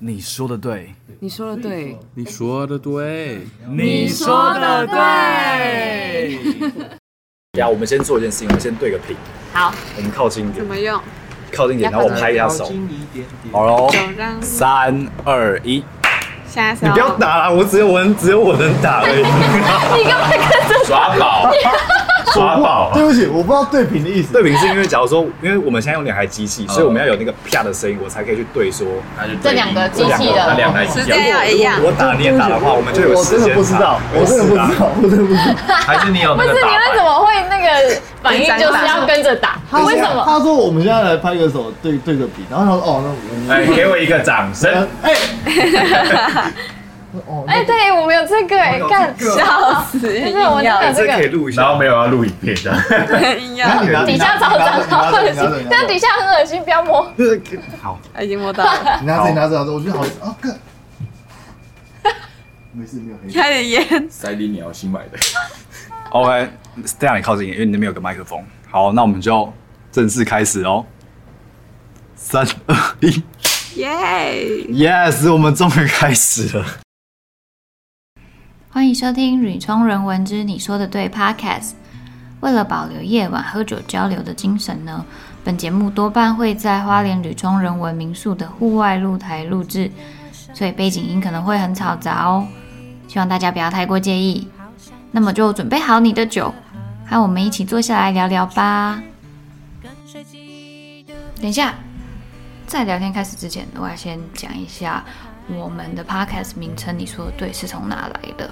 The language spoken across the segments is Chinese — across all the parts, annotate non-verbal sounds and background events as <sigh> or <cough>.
你说的对，你说的对，你说的对，你说的对。<laughs> 等下，我们先做一件事情，我们先对个屏，好，我们靠近一点，怎么用？靠近一点，然后我拍一下手。好喽，三二一，现在是你不要打了，我只有我能，只有我能打而已。<laughs> 你干嘛跟着 <laughs> 耍宝，<laughs> 耍宝。对不起，我不知道对屏的意思。对屏是因为，假如说，因为我们现在用两台机器，所以我们要有那个啪的声音，我才可以去对说这两个机器那的两台机器。时间要一样如果我打你也打的话，我们就有我真的时间差不知道，我真的不知道，我真的不知道。还是你有不是你为什么会那个反应就是要跟着打？为什么？他说我们现在来拍个手，对对个笔，然后他说哦，那我哎，给我一个掌声。哎，<laughs> <laughs> 哦，哎，对我们有这个哎，干笑死！就是我们有这这个，可以录一下。然后没有要录影片的，硬那你拿底下超脏，超恶心，但底下很恶心，不要摸。<laughs> 好，已经摸到了，<laughs> 你拿着，你拿着，我觉得好啊，干，<laughs> 没事，没有黑。开点烟。塞里鸟新买的。OK，这样你靠近一点，因为你那边有个麦克风。好，那我们就正式开始哦。三二一耶！，Yes，我们终于开始了。欢迎收听《吕冲人文之你说的对》Podcast。为了保留夜晚喝酒交流的精神呢，本节目多半会在花莲吕冲人文民宿的户外露台录制，所以背景音可能会很嘈杂哦，希望大家不要太过介意。那么就准备好你的酒，和我们一起坐下来聊聊吧。等一下，在聊天开始之前，我要先讲一下我们的 podcast 名称。你说的对，是从哪来的？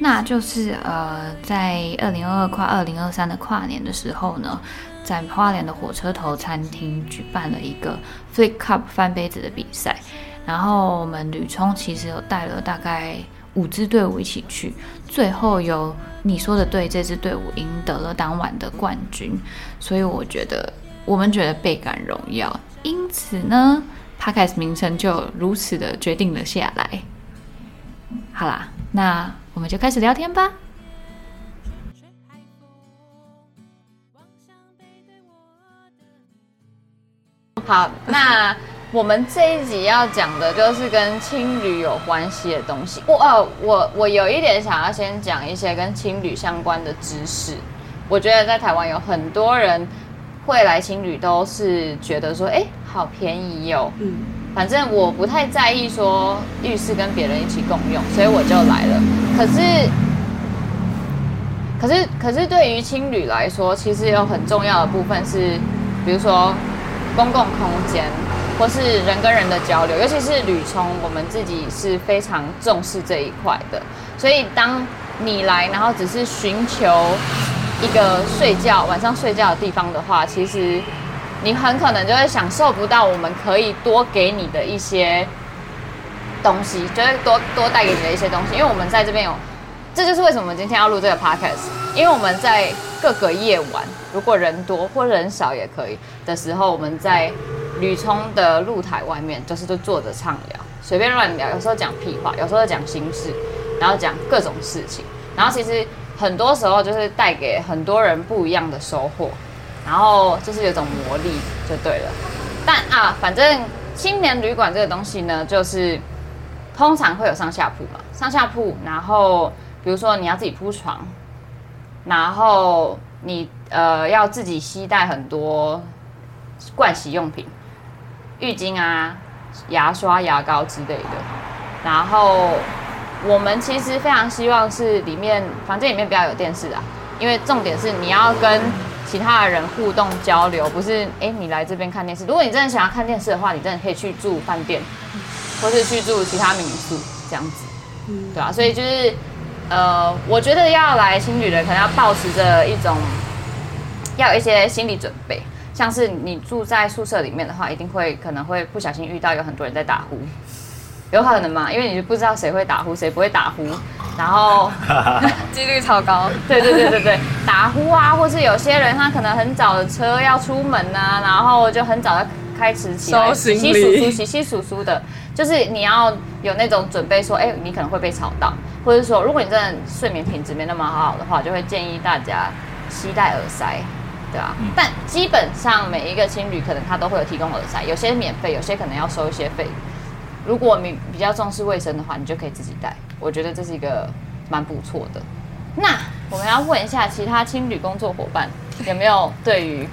那就是呃，在二零二二跨二零二三的跨年的时候呢，在花莲的火车头餐厅举办了一个 Flick Cup 翻杯子的比赛，然后我们吕冲其实有带了大概五支队伍一起去，最后由你说的对，这支队伍赢得了当晚的冠军，所以我觉得我们觉得倍感荣耀，因此呢 p o d c a s 名称就如此的决定了下来。好啦，那我们就开始聊天吧。好，那我们这一集要讲的就是跟青旅有关系的东西。我呃，我我有一点想要先讲一些跟青旅相关的知识。我觉得在台湾有很多人会来青旅，都是觉得说，哎、好便宜哟、嗯，反正我不太在意说浴室跟别人一起共用，所以我就来了。可是，可是，可是对于青旅来说，其实有很重要的部分是，比如说公共空间，或是人跟人的交流，尤其是旅冲，我们自己是非常重视这一块的。所以当你来，然后只是寻求一个睡觉晚上睡觉的地方的话，其实你很可能就会享受不到我们可以多给你的一些东西，就会多多带给你的一些东西。因为我们在这边有，这就是为什么我们今天要录这个 podcast，因为我们在各个夜晚，如果人多或人少也可以。的时候，我们在旅冲的露台外面，就是都坐着畅聊，随便乱聊，有时候讲屁话，有时候讲心事，然后讲各种事情，然后其实很多时候就是带给很多人不一样的收获，然后就是有种魔力就对了。但啊，反正青年旅馆这个东西呢，就是通常会有上下铺嘛，上下铺，然后比如说你要自己铺床，然后你呃要自己携带很多盥洗用品，浴巾啊、牙刷、牙膏之类的。然后我们其实非常希望是里面房间里面不要有电视啊，因为重点是你要跟其他的人互动交流，不是哎你来这边看电视。如果你真的想要看电视的话，你真的可以去住饭店，或是去住其他民宿这样子，对啊，所以就是呃，我觉得要来青旅的可能要保持着一种要有一些心理准备，像是你住在宿舍里面的话，一定会可能会不小心遇到有很多人在打呼，有可能嘛？因为你就不知道谁会打呼，谁不会打呼，<laughs> 然后 <laughs> 几率超高。<laughs> 对对对对对，打呼啊，或是有些人他可能很早的车要出门啊，然后就很早的开始起来收洗洗数数、洗洗数数的，就是你要有那种准备说，哎、你可能会被吵到，或者说如果你真的睡眠品质没那么好的话，就会建议大家携带耳塞。对啊，但基本上每一个青旅可能它都会有提供耳塞，有些免费，有些可能要收一些费。如果你比较重视卫生的话，你就可以自己带。我觉得这是一个蛮不错的。那我们要问一下其他青旅工作伙伴，有没有对于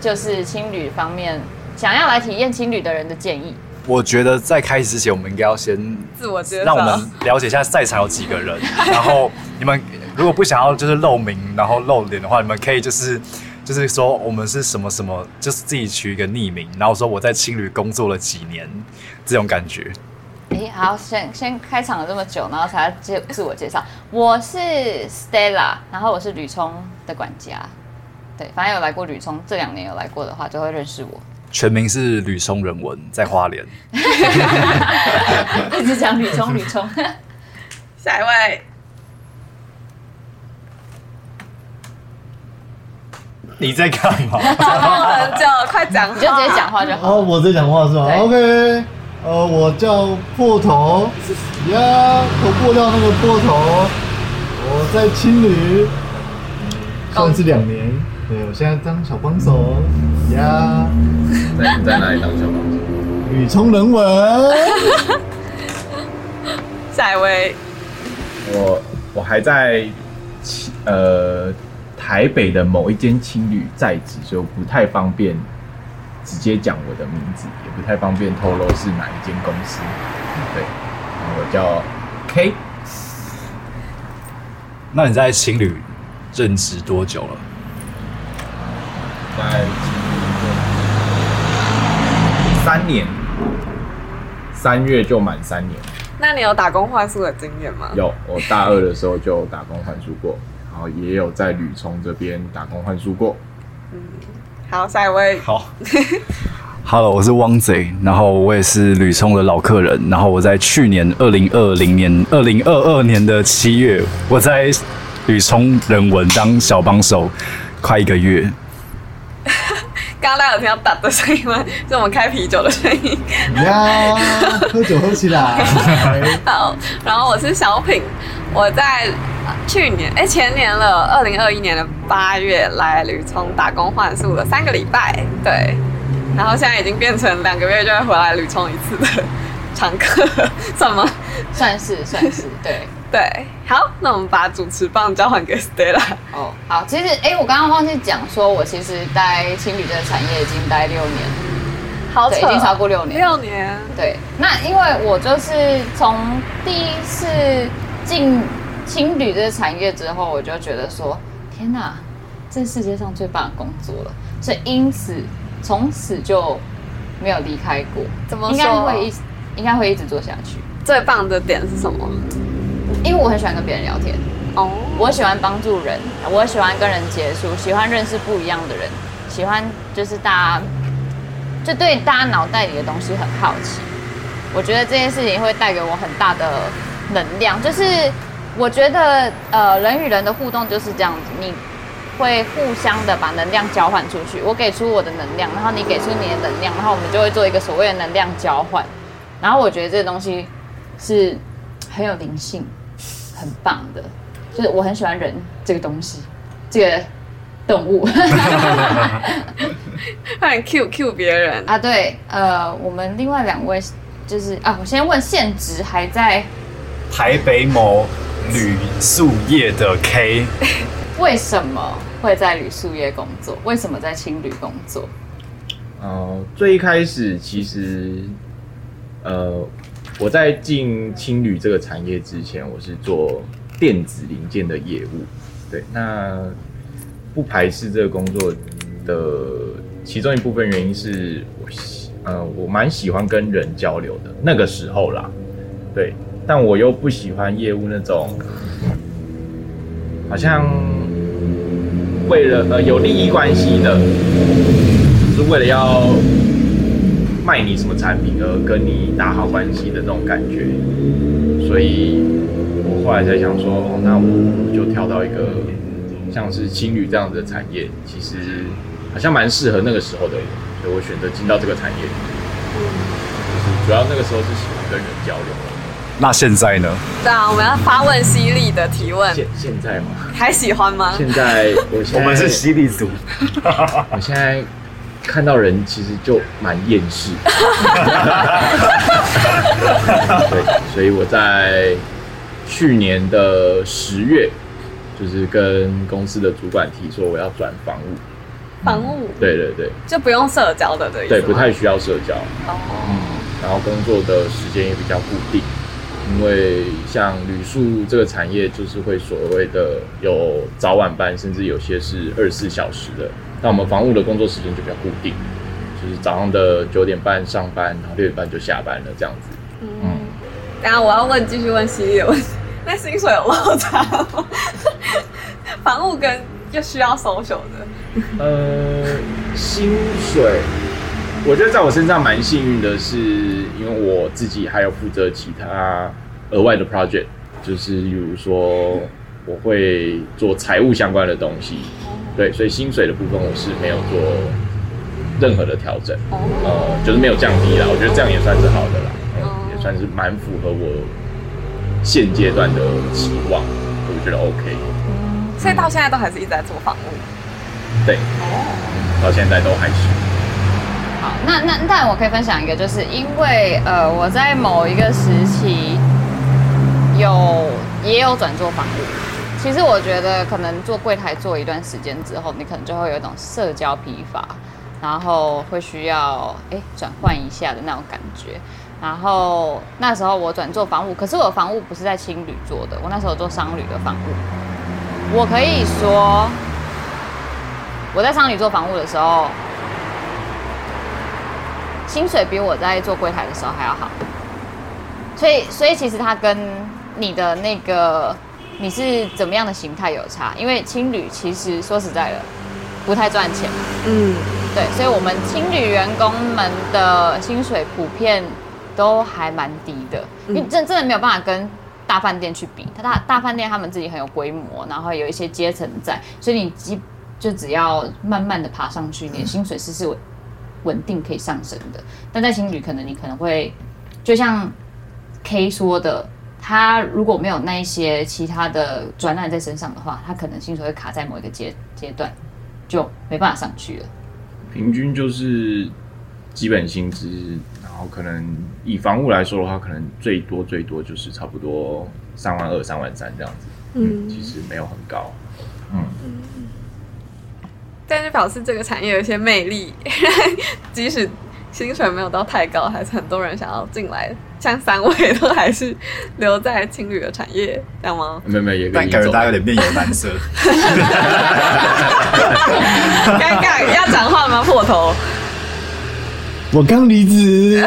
就是青旅方面想要来体验青旅的人的建议？我觉得在开始之前，我们应该要先自我介绍，让我们了解一下在场有几个人，<laughs> 然后你们如果不想要就是露名，然后露脸的话，你们可以就是就是说我们是什么什么，就是自己取一个匿名，然后说我在青旅工作了几年，这种感觉。诶，好，先先开场了这么久，然后才介自我介绍。我是 Stella，然后我是吕聪的管家。对，反正有来过吕聪，这两年有来过的话，就会认识我。全名是吕聪人文，在花莲。<laughs> 一直讲吕聪，吕聪。<laughs> 下一位，你在干嘛？<laughs> 很久，快讲，你就直接讲话就好。哦，我在讲话是吧？OK，呃，我叫破头。呀，头破掉那个破头，我在青旅，算是两年，对我现在当小帮手。呀，在你在哪里当小帮手？雨冲人文，<laughs> <laughs> 下一位，我我还在呃台北的某一间青旅在职，所以我不太方便直接讲我的名字，也不太方便透露是哪一间公司。对，我叫 K，那你在青旅任职多久了？在青旅三年，三月就满三年。那你有打工换宿的经验吗？有，我大二的时候就打工换宿过，然后也有在旅冲这边打工换宿过。好，下一位，好，<laughs> Hello，我是汪贼，然后我也是吕聪的老客人，然后我在去年二零二零年、二零二二年的七月，我在吕聪人文当小帮手，快一个月。<laughs> 刚刚大家有听到打的声音吗？是我们开啤酒的声音。呀，喝酒喝起来，<laughs> 好，然后我是小品，我在呃去年哎前年了，二零二一年的八月来旅冲打工换宿了三个礼拜，对，然后现在已经变成两个月就会回来旅冲一次的常客，<laughs> 算吗？算是算是 <laughs> 对。对，好，那我们把主持棒交还给 Stella。哦，好，其实哎、我刚刚忘记讲说，我其实待青旅这个产业已经待六年，对，好扯已经超过六年。六年，对，那因为我就是从第一次进青旅这个产业之后，我就觉得说，天哪，这是世界上最棒的工作了，所以因此从此就没有离开过。怎么应该说会一应该会一直做下去，最棒的点是什么？因为我很喜欢跟别人聊天。哦，我喜欢帮助人，我喜欢跟人接触，喜欢认识不一样的人，喜欢就是大家就对大家脑袋里的东西很好奇。我觉得这件事情会带给我很大的能量，就是我觉得呃人与人的互动就是这样子，你会互相的把能量交换出去，我给出我的能量，然后你给出你的能量，然后我们就会做一个所谓的能量交换。然后我觉得这个东西是很有灵性，很棒的。就是我很喜欢人这个东西，这个动物快点 Q Q 别人。<laughs> 啊，对，呃，我们另外两位就是啊，我先问现职还在，台北某旅宿业的 K，<laughs> 为什么会在旅宿业工作？为什么在青旅工作？呃，最一开始其实，呃，我在进青旅这个产业之前，我是做电子零件的业务。对，那不排斥这个工作的其中一部分原因是我喜，呃，我蛮喜欢跟人交流的那个时候啦。对，但我又不喜欢业务那种，好像为了呃有利益关系的。是为了要卖你什么产品而跟你打好关系的那种感觉，所以我后来才想说，哦那我就跳到一个像是青旅这样子的产业，其实好像蛮适合那个时候的，所以我选择进到这个产业。就是主要那个时候是喜欢跟人交流。那现在呢？对啊，我们要发问犀利的提问，现现在吗，还喜欢吗？现在我现在我们是犀利组，<laughs> 我现在看到人其实就蛮厌世。<laughs> 对，所以我在去年的十月，就是跟公司的主管提说我要转房务。房务对对对就不用社交的对对，不太需要社交。哦，然后工作的时间也比较固定，因为像旅宿这个产业，就是会所谓的有早晚班，甚至有些是二十四小时的。那我们房务的工作时间就比较固定，就是早上的九点半上班，然后六点半就下班了这样子。嗯，等一下我要问，继续问犀利的问题，那薪水有落差吗？房务跟又需要 social 的，<laughs> 呃，薪水，我觉得在我身上蛮幸运的是，因为我自己还有负责其他额外的 project，就是比如说我会做财务相关的东西，对，所以薪水的部分我是没有做任何的调整，呃，就是没有降低啦，我觉得这样也算是好的啦，嗯也算是蛮符合我现阶段的期望，我觉得 OK，所以到现在都还是一直在做房务。对，到现在都还是。好，那那但我可以分享一个，就是因为呃我在某一个时期有也有转做房屋。其实我觉得可能做柜台做一段时间之后，你可能就会有一种社交疲乏，然后会需要哎转换一下的那种感觉。然后那时候我转做房屋，可是我房屋不是在青旅做的，我那时候做商旅的房屋。我可以说，我在商旅做房屋的时候，薪水比我在做柜台的时候还要好。所以，所以其实它跟你的那个你是怎么样的形态有差，因为青旅其实说实在的不太赚钱。嗯，对，所以我们青旅员工们的薪水普遍都还蛮低的，因为真真的没有办法跟大饭店去比。他大大饭店他们自己很有规模，然后有一些阶层在，所以你基就只要慢慢的爬上去，你的薪水是是稳稳定可以上升的。但在青旅可能你可能会就像 K 说的。他如果没有那一些其他的专案在身上的话，他可能薪水会卡在某一个阶阶段，就没办法上去了。平均就是基本薪资，然后可能以房屋来说的话，可能最多最多就是差不多三万二、三万三这样子。嗯，其实没有很高。嗯，但是表示这个产业有一些魅力，<laughs> 即使薪水没有到太高，还是很多人想要进来。像三位都还是留在青旅的产业，这样吗？没有没有，也但感觉大家有点面有难色。尴尬，要讲话吗？破头。我刚离职。<laughs>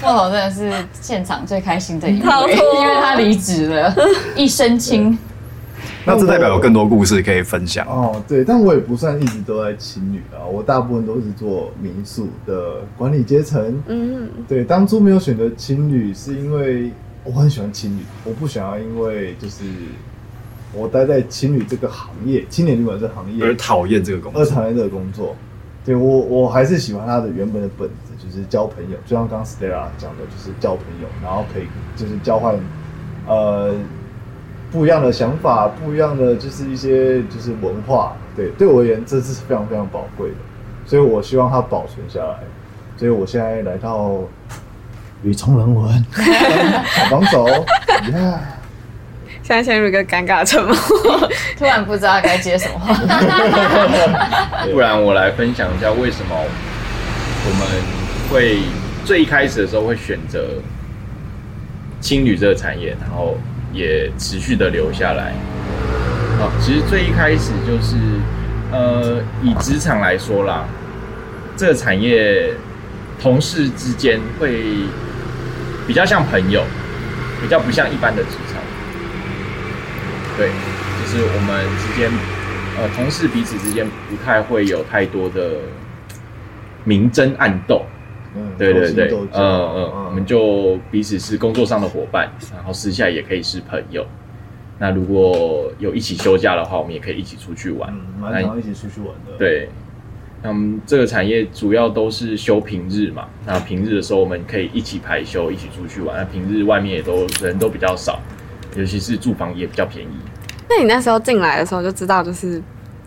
破头真的是现场最开心的一好位，多因为他离职了，一身轻。那这代表有更多故事可以分享。哦，对，但我也不算一直都在青旅啊，我大部分都是做民宿的管理阶层。嗯，对，当初没有选择青旅，是因为我很喜欢青旅，我不想要因为就是我待在青旅这个行业，青年旅馆这个行业而讨厌这个工作，而讨厌这个工作。对我，我还是喜欢他的原本的本质，就是交朋友。就像刚刚 Stella 讲的，就是交朋友，然后可以就是交换，呃，不一样的想法，不一样的就是一些就是文化。对，对我而言，这是非常非常宝贵的，所以我希望它保存下来。所以我现在来到吕冲人文 <laughs> 小帮手，呀，现在陷入一个尴尬的沉默。突然不知道该接什么话。<laughs> 不然我来分享一下为什么我们会最一开始的时候会选择青旅这个产业，然后也持续的留下来。哦，其实最一开始就是，呃，以职场来说啦，这个产业同事之间会比较像朋友，比较不像一般的职场。对，就是我们之间，呃，同事彼此之间不太会有太多的明争暗斗。嗯，对对对，嗯嗯，我们就彼此是工作上的伙伴，然后私下也可以是朋友。那如果有一起休假的话，我们也可以一起出去玩。嗯，蛮常一起出去玩的。，对，那我们这个产业主要都是休平日嘛。那平日的时候，我们可以一起排休，一起出去玩。那平日外面也都人都比较少，尤其是住房也比较便宜。那你那时候进来的时候就知道，就是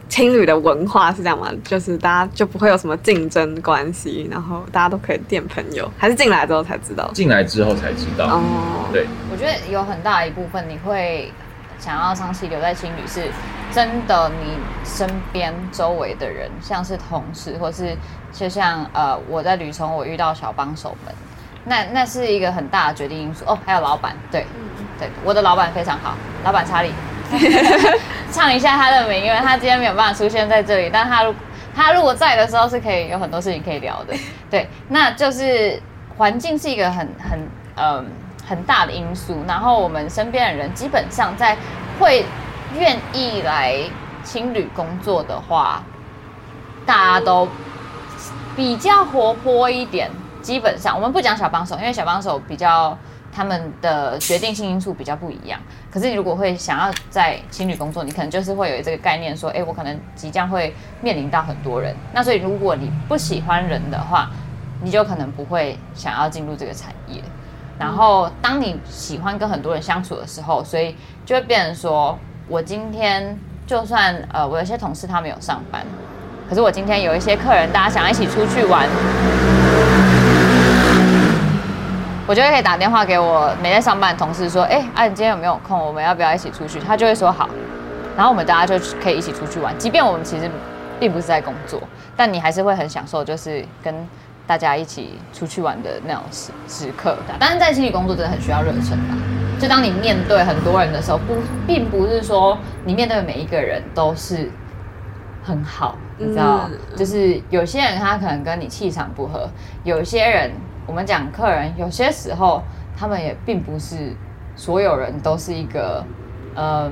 青旅的文化是这样吗？就是大家就不会有什么竞争关系，然后大家都可以变朋友，还是进来之后才知道？进来之后才知道，哦，对，我觉得有很大一部分你会想要长期留在青旅，是真的你身边周围的人，像是同事，或是就像呃我在旅程我遇到小帮手们，那那是一个很大的决定因素哦。还有老板，对对，我的老板非常好，老板查理，<laughs> 唱一下他的名，因为他今天没有办法出现在这里，但他如他如果在的时候是可以有很多事情可以聊的，<laughs> 对，那就是环境是一个很很嗯、很大的因素，然后我们身边的人基本上在会愿意来青旅工作的话，大家都比较活泼一点。基本上我们不讲小帮手，因为小帮手比较他们的决定性因素比较不一样。可是你如果会想要在情侣工作，你可能就是会有这个概念，说，哎，我可能即将会面临到很多人。那所以如果你不喜欢人的话，你就可能不会想要进入这个产业。然后当你喜欢跟很多人相处的时候，所以就会变成说，我今天就算呃，我有些同事他没有上班，可是我今天有一些客人，大家想要一起出去玩，我就会可以打电话给我没在上班的同事说，哎、啊，你今天有没有空？我们要不要一起出去？他就会说好，然后我们大家就可以一起出去玩，即便我们其实并不是在工作，但你还是会很享受，就是跟大家一起出去玩的那种时时刻。但是在心理工作真的很需要热忱吧。就当你面对很多人的时候，不，并不是说你面对每一个人都是很好，你知道，嗯就是有些人他可能跟你气场不合，有些人我们讲客人，有些时候他们也并不是所有人都是一个，嗯，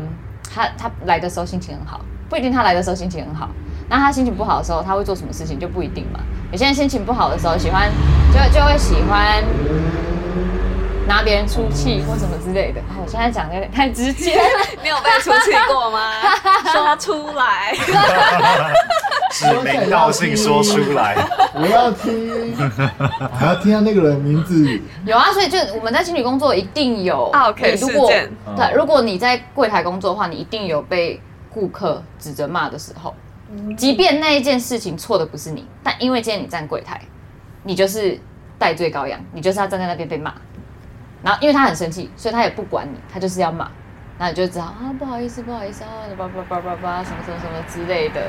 他他来的时候心情很好，不一定他来的时候心情很好。那他心情不好的时候，他会做什么事情就不一定嘛。有些人心情不好的时候，喜欢就就会喜欢拿别人出气或什么之类的。哦我现在讲的有点太直接了。<laughs> 你有被出气过吗？<laughs> 说出来。<laughs> 指名道姓说出来，我要听，还要听到那个人名字。有啊，所以就我们在情侣工作一定有啊，OK，如果事件对，如果你在柜台工作的话，你一定有被顾客指责骂的时候，即便那一件事情错的不是你，但因为今天你站柜台，你就是戴罪羔羊，你就是要站在那边被骂。然后因为他很生气，所以他也不管你，他就是要骂。那你就知道啊，不好意思，不好意思啊，叭叭叭叭叭，什么什么什么之类的。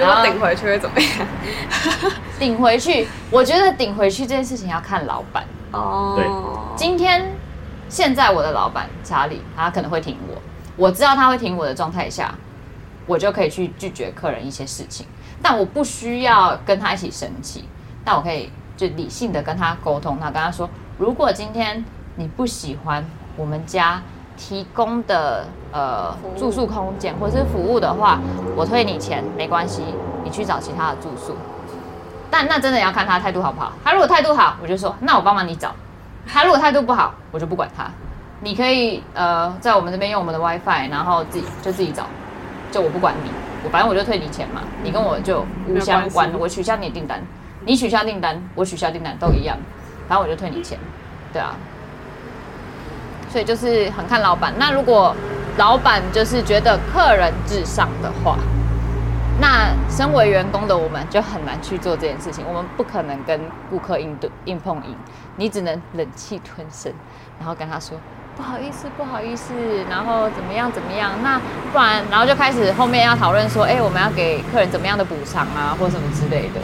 然后顶回去会怎么样？<laughs> 顶回去，我觉得顶回去这件事情要看老板。哦，对今天现在我的老板查理，他可能会挺我，我知道他会挺我的状态下，我就可以去拒绝客人一些事情，但我不需要跟他一起生气，但我可以就理性的跟他沟通，他跟他说，如果今天你不喜欢我们家提供的呃住宿空间或是服务的话，我退你钱没关系，你去找其他的住宿。但那真的要看他态度好不好。他如果态度好，我就说那我帮忙你找；他如果态度不好，我就不管他。你可以呃在我们这边用我们的 WiFi，然后自己就自己找，就我不管你，我反正我就退你钱嘛，你跟我就无相关我取消你的订单，你取消订单，我取消订单都一样，反正我就退你钱，对啊。所以就是很看老板。那如果老板就是觉得客人至上的话，那身为员工的我们就很难去做这件事情，我们不可能跟顾客硬对硬碰硬，你只能忍气吞声，然后跟他说不好意思，不好意思，然后怎么样怎么样，那不然，然后就开始后面要讨论说，哎、我们要给客人怎么样的补偿啊，或什么之类的，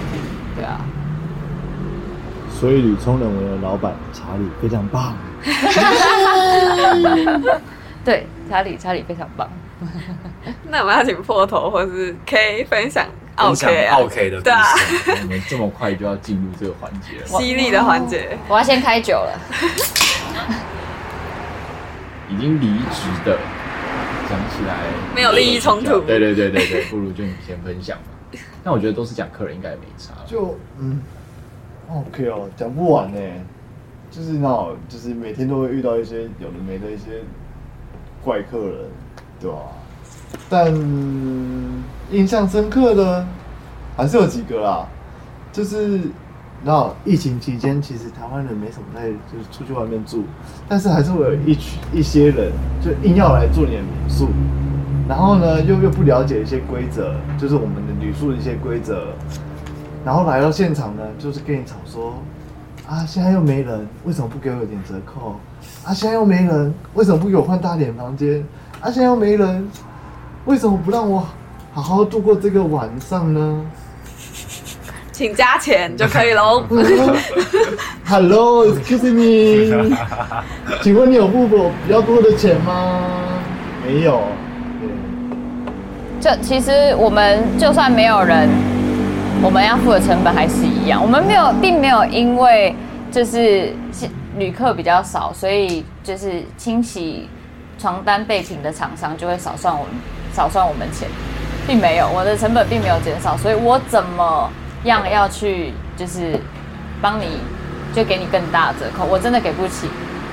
对啊，所以吕聪认为的老板查理非常棒。<laughs> 对，查理查理非常棒，<laughs> 那我们要请破头或是 K 分享分享 OK 啊 OK 的故对啊，事。我们这么快就要进入这个环节了，<laughs> 犀利的环节。我要先开酒了，已经离职的，讲起来没有利益冲突对对对对对，不如就你先分享吧。但我觉得都是讲客人应该也没差，就嗯，OK 哦，讲不完呢。就是那，就是每天都会遇到一些有的没的一些怪客人，对吧？但印象深刻的还是有几个啦，就是那疫情期间，其实台湾人没什么在就是出去外面住，但是还是会有一群一些人就硬要来住你的民宿，然后呢又又不了解一些规则，就是我们的旅宿的一些规则，然后来到现场呢，就是跟你吵说，啊现在又没人，为什么不给我一点折扣？啊现在又没人，为什么不给我换大点房间？啊现在又没人，为什么不让我好好度过这个晚上呢？请加钱就可以喽。<laughs> Hello，excuse me，<laughs> 请问你有付我比较多的钱吗？没有。对就其实我们就算没有人，我们要付的成本还是一样。我们没有，并没有因为就是旅客比较少，所以就是清洗床单被品的厂商就会少算我们少算我们钱，并没有，我的成本并没有减少，所以我怎么样要去就是帮你就给你更大的折扣，我真的给不起，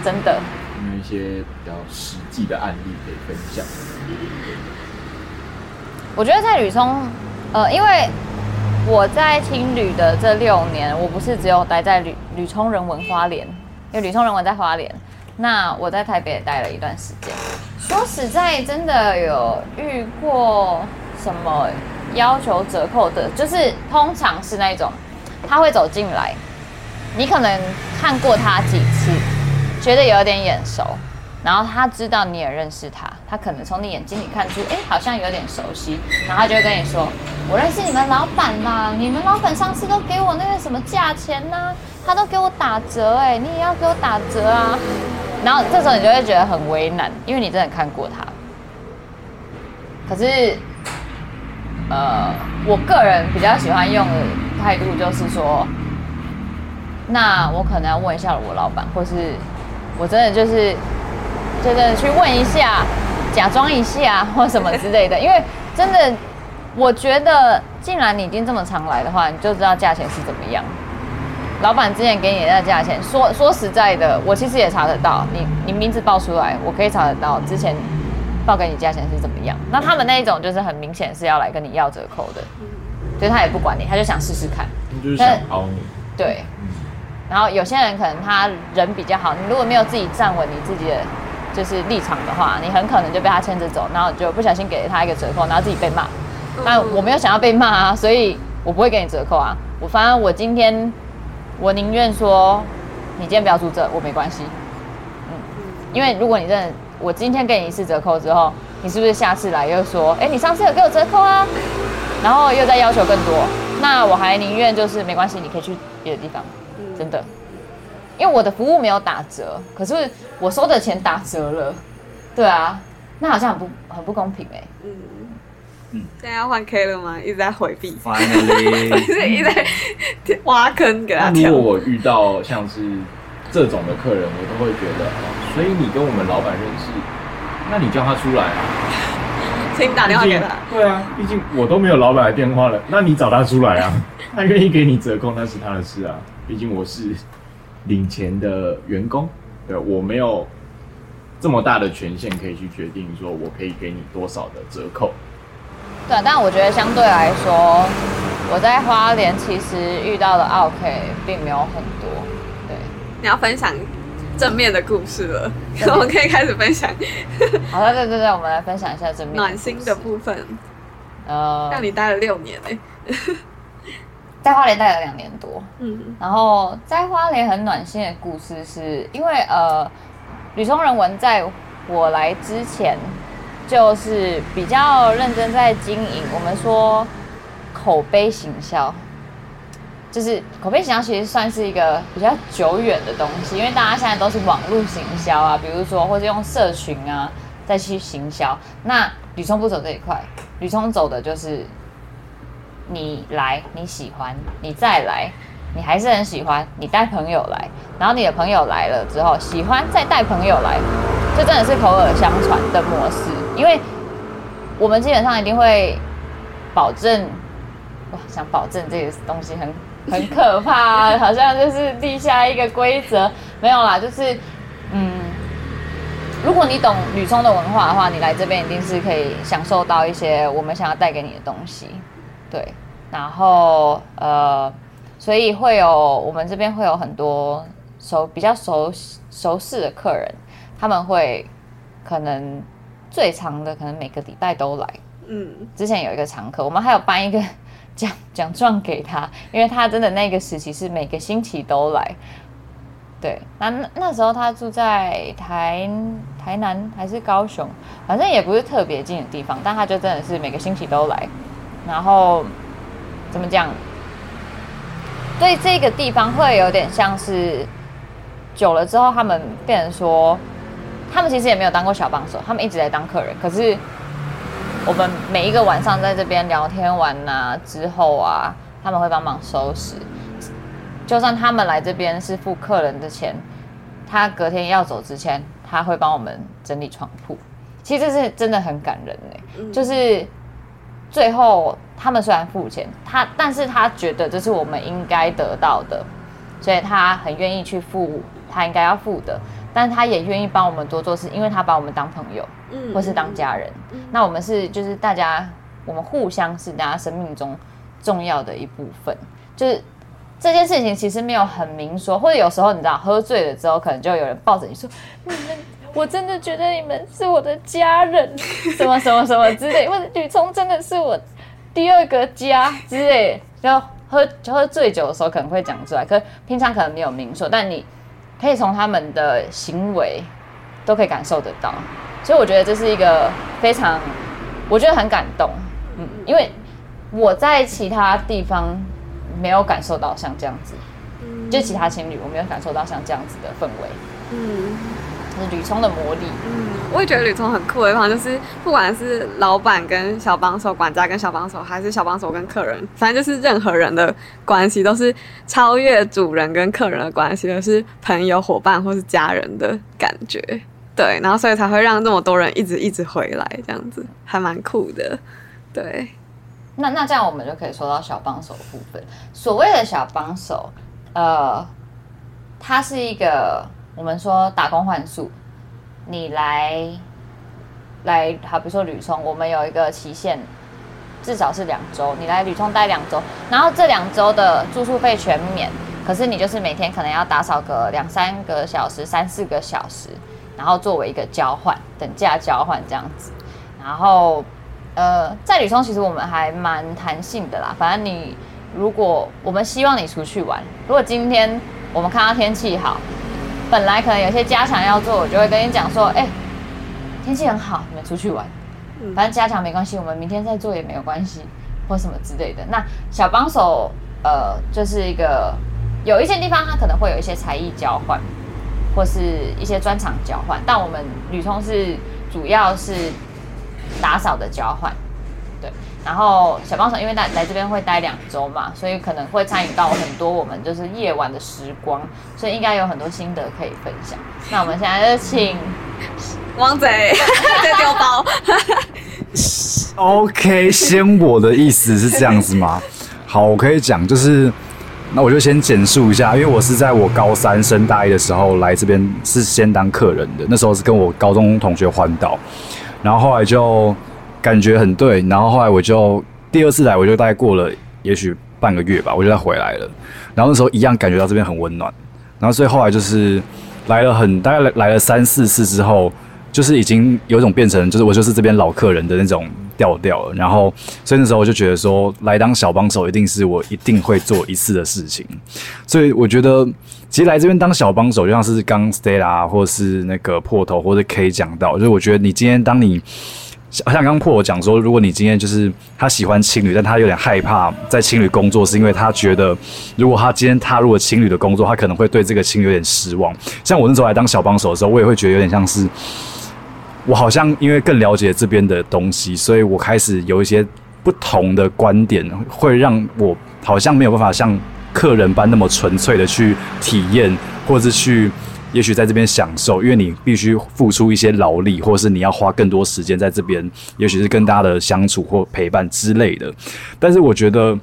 真的。有没有一些比较实际的案例可以分享？我觉得在旅冲，呃，因为我在青旅的这六年，我不是只有待在旅旅冲人文花莲，因为旅冲人文在花莲，那我在台北也待了一段时间。说实在，真的有遇过什么要求折扣的，就是通常是那种他会走进来，你可能看过他几次，觉得有点眼熟，然后他知道你也认识他，他可能从你眼睛里看出，哎，好像有点熟悉，然后他就会跟你说，我认识你们老板啦，你们老板上次都给我那个什么价钱呢、他都给我打折，哎，你也要给我打折啊。然后这时候你就会觉得很为难，因为你真的看过他。可是，呃，我个人比较喜欢用的态度就是说，那我可能要问一下我老板，或是我真的就是真的去问一下，假装一下或什么之类的，因为真的，我觉得既然你已经这么常来的话，你就知道价钱是怎么样。老板之前给你的那个价钱，说说实在的，我其实也查得到，你你名字报出来，我可以查得到之前报给你价钱是怎么样。那他们那一种就是很明显是要来跟你要折扣的，所以他也不管你，他就想试试看。你就是想凹你，对，然后有些人可能他人比较好，你如果没有自己站稳你自己的就是立场的话，你很可能就被他牵着走，然后就不小心给了他一个折扣，然后自己被骂。但我没有想要被骂啊，所以我不会给你折扣啊。我反正我今天我宁愿说你今天不要住这，我没关系。嗯，因为如果你真的我今天给你一次折扣之后，你是不是下次来又说，哎、你上次有给我折扣啊？然后又再要求更多，那我还宁愿就是没关系，你可以去别的地方，真的，因为我的服务没有打折，可是我收的钱打折了，对啊，那好像很不很不公平哎、嗯现在要换 K 了吗？一直在回避，Finally，一 <laughs> 直一直在挖坑给他跳如果。我遇到像是这种的客人，我都会觉得，哦，所以你跟我们老板认识，那你叫他出来啊。<laughs> 请打电话给他。对啊，毕竟我都没有老板的电话了，那你找他出来啊，<laughs> 他愿意给你折扣那是他的事啊，毕竟我是领钱的员工，对我没有这么大的权限可以去决定说我可以给你多少的折扣。对啊，但我觉得相对来说，我在花莲其实遇到的 OK 并没有很多，对。你要分享正面的故事了，<laughs> 我们可以开始分享 <laughs> 好的，对对对，我们来分享一下正面暖心的部分。呃，让你待了六年哎、在花莲待了两年多，嗯，然后在花莲很暖心的故事是，因为呃，吕松人文在我来之前就是比较认真在经营，我们说口碑行销，就是口碑行销其实算是一个比较久远的东西，因为大家现在都是网络行销啊，比如说或者用社群啊再去行销。那吕聪不走这一块，吕聪走的就是你来，你喜欢，你再来，你还是很喜欢，你带朋友来，然后你的朋友来了之后喜欢，再带朋友来，这真的是口耳相传的模式。因为我们基本上一定会保证，哇，想保证这个东西很很可怕、好像就是立下一个规则，没有啦，就是嗯。如果你懂吕聪的文化的话，你来这边一定是可以享受到一些我们想要带给你的东西。对，然后呃，所以会有我们这边会有很多熟比较熟熟识的客人，他们会可能最长的可能每个礼拜都来。嗯，之前有一个常客，我们还有颁一个 <laughs> 奖奖状给他，因为他真的那个时期是每个星期都来。对，那那那时候他住在台台南还是高雄，反正也不是特别近的地方，但他就真的是每个星期都来。然后怎么讲？对这个地方会有点像是久了之后，他们变成说，他们其实也没有当过小帮手，他们一直在当客人，可是。我们每一个晚上在这边聊天完呐之后啊，他们会帮忙收拾。就算他们来这边是付客人的钱，他隔天要走之前，他会帮我们整理床铺。其实这是真的很感人呢。就是最后他们虽然付钱，他但是他觉得这是我们应该得到的，所以他很愿意去付他应该要付的。但他也愿意帮我们多做事，因为他把我们当朋友，嗯，或是当家人。那我们是就是大家，我们互相是大家生命中重要的一部分。就是这件事情其实没有很明说，或者有时候你知道喝醉了之后，可能就有人抱着你说：“你们，我真的觉得你们是我的家人，<laughs> 什么什么什么之类。”或者吕聪真的是我第二个家之类。然后喝喝醉酒的时候可能会讲出来，可平常可能没有明说，但你。可以从他们的行为都可以感受得到，所以我觉得这是一个非常，我觉得很感动，嗯，因为我在其他地方没有感受到像这样子，就其他情侣我没有感受到像这样子的氛围，嗯。是吕聪的魔力。嗯，我也觉得吕聪很酷的地方，就是不管是老板跟小帮手、管家跟小帮手，还是小帮手跟客人，反正就是任何人的关系，都是超越主人跟客人的关系，而是朋友、伙伴或是家人的感觉。对，然后所以才会让这么多人一直一直回来，这样子还蛮酷的。对，那那这样我们就可以说到小帮手的部分。所谓的小帮手，呃，他是一个。我们说打工换宿，你来来，好，比如说吕聪，我们有一个期限，至少是两周。你来吕聪待两周，然后这两周的住宿费全免，可是你就是每天可能要打扫个两三个小时、三四个小时，然后作为一个交换，等价交换这样子。然后，呃，在吕聪其实我们还蛮弹性的啦，反正你如果我们希望你出去玩，如果今天我们看到天气好。本来可能有些加强要做，我就会跟你讲说，哎，天气很好，你们出去玩。反正加强没关系，我们明天再做也没有关系，或什么之类的。那小帮手，呃，就是一个有一些地方，他可能会有一些才艺交换，或是一些专场交换。但我们女通是主要是打扫的交换。然后小帮手因为来来这边会待两周嘛，所以可能会参与到很多我们就是夜晚的时光，所以应该有很多心得可以分享。那我们现在就请汪贼在丢包。OK，先我的意思是这样子吗？好，我可以讲，就是那我就先简述一下，因为我是在我高三升大一的时候来这边是先当客人的，那时候是跟我高中同学环岛，然后后来就。感觉很对，然后后来我就第二次来，我就大概过了也许半个月吧，我就再回来了。然后那时候一样感觉到这边很温暖，然后所以后来就是来了很大概来了三四次之后，就是已经有种变成就是我就是这边老客人的那种调调了。然后所以那时候我就觉得说来当小帮手一定是我一定会做一次的事情。所以我觉得其实来这边当小帮手，就像是刚 Stella 或是那个破头或者 K 讲到，就是我觉得你今天当你。像刚刚破我讲说，如果你今天就是他喜欢情侣，但他有点害怕在情侣工作，是因为他觉得如果他今天踏入了情侣的工作，他可能会对这个情侣有点失望。像我那时候来当小帮手的时候，我也会觉得有点像是我好像因为更了解这边的东西，所以我开始有一些不同的观点，会让我好像没有办法像客人般那么纯粹的去体验，或者是去。也许在这边享受，因为你必须付出一些劳力，或者是你要花更多时间在这边，也许是跟大家的相处或陪伴之类的。但是我觉得，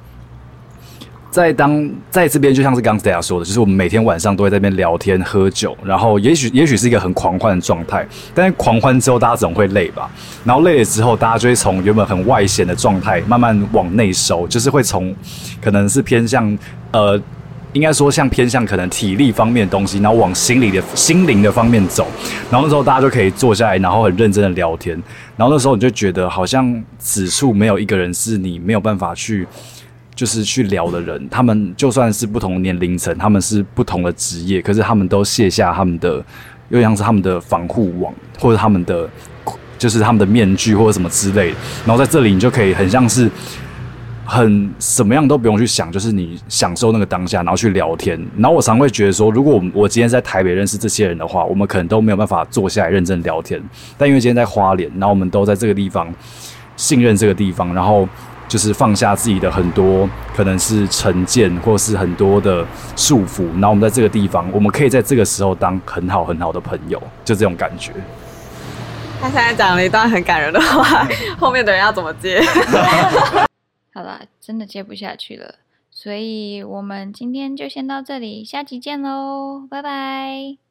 在当在这边，就像是刚才大家说的，就是我们每天晚上都会在那边聊天、喝酒，然后也许也许是一个很狂欢的状态。但是狂欢之后，大家总会累吧？然后累了之后，大家就会从原本很外显的状态慢慢往内收，就是会从可能是偏向呃。应该说像偏向可能体力方面的东西，然后往心理的心灵的方面走，然后那时候大家就可以坐下来，然后很认真的聊天，然后那时候你就觉得好像此处没有一个人是你没有办法去。就是去聊的人，他们就算是不同年龄层，他们是不同的职业，可是他们都卸下他们的，又像是他们的防护网，或者他们的，就是他们的面具或者什么之类的。然后在这里，你就可以很像是很什么样都不用去想，就是你享受那个当下，然后去聊天。然后我常会觉得说，如果我我今天在台北认识这些人的话，我们可能都没有办法坐下来认真聊天。但因为今天在花莲，然后我们都在这个地方信任这个地方，然后。就是放下自己的很多可能是成见，或是很多的束缚，然后我们在这个地方，我们可以在这个时候当很好很好的朋友，就这种感觉。他现在讲了一段很感人的话，后面的人要怎么接？好啦，真的接不下去了，所以我们今天就先到这里，下期见喽，拜拜。